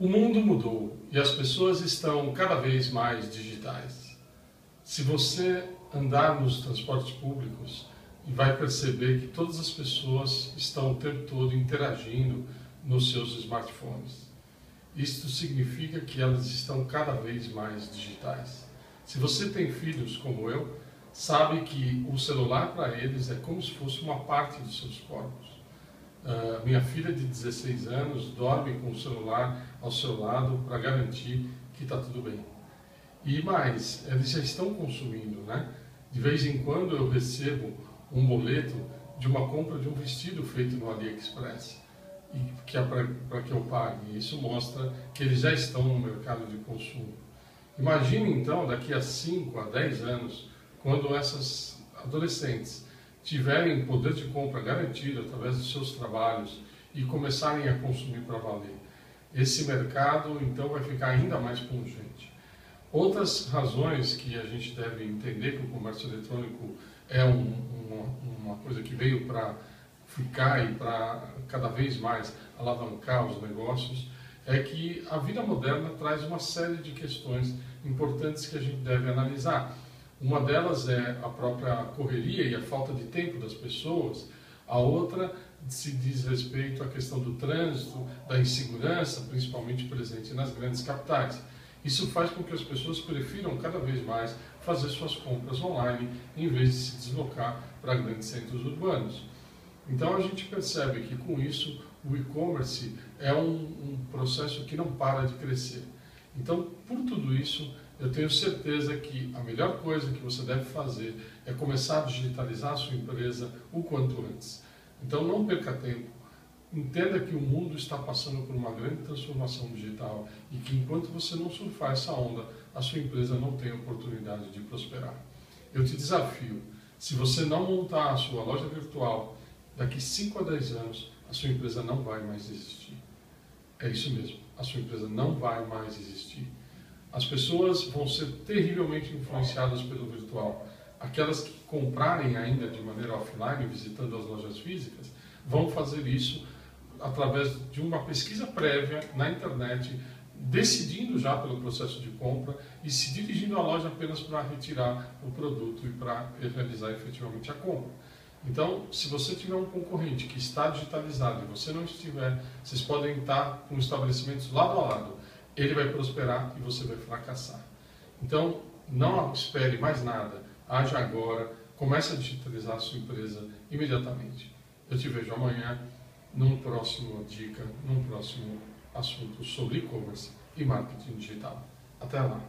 O mundo mudou e as pessoas estão cada vez mais digitais. Se você andar nos transportes públicos, vai perceber que todas as pessoas estão o tempo todo interagindo nos seus smartphones. Isto significa que elas estão cada vez mais digitais. Se você tem filhos como eu, sabe que o celular para eles é como se fosse uma parte dos seus corpos. Uh, minha filha de 16 anos dorme com o celular ao seu lado para garantir que está tudo bem. E mais, eles já estão consumindo, né? De vez em quando eu recebo um boleto de uma compra de um vestido feito no AliExpress e que é para que eu pague. Isso mostra que eles já estão no mercado de consumo. Imagine então, daqui a 5 a 10 anos, quando essas adolescentes tiverem poder de compra garantido através dos seus trabalhos e começarem a consumir para valer. Esse mercado então vai ficar ainda mais pungente. Outras razões que a gente deve entender que o comércio eletrônico é um, uma, uma coisa que veio para ficar e para cada vez mais alavancar os negócios é que a vida moderna traz uma série de questões importantes que a gente deve analisar. Uma delas é a própria correria e a falta de tempo das pessoas. A outra se diz respeito à questão do trânsito, da insegurança, principalmente presente nas grandes capitais. Isso faz com que as pessoas prefiram cada vez mais fazer suas compras online em vez de se deslocar para grandes centros urbanos. Então a gente percebe que com isso o e-commerce é um, um processo que não para de crescer. Então, por tudo isso, eu tenho certeza que a melhor coisa que você deve fazer é começar a digitalizar a sua empresa o quanto antes. Então não perca tempo. Entenda que o mundo está passando por uma grande transformação digital e que enquanto você não surfar essa onda, a sua empresa não tem oportunidade de prosperar. Eu te desafio, se você não montar a sua loja virtual, daqui 5 a 10 anos, a sua empresa não vai mais existir. É isso mesmo, a sua empresa não vai mais existir. As pessoas vão ser terrivelmente influenciadas pelo virtual. Aquelas que comprarem ainda de maneira offline, visitando as lojas físicas, vão fazer isso através de uma pesquisa prévia na internet, decidindo já pelo processo de compra e se dirigindo à loja apenas para retirar o produto e para realizar efetivamente a compra. Então, se você tiver um concorrente que está digitalizado e você não estiver, vocês podem estar com estabelecimentos lado a lado ele vai prosperar e você vai fracassar. Então, não espere mais nada, haja agora, comece a digitalizar a sua empresa imediatamente. Eu te vejo amanhã num próximo dica, num próximo assunto sobre e-commerce e marketing digital. Até lá!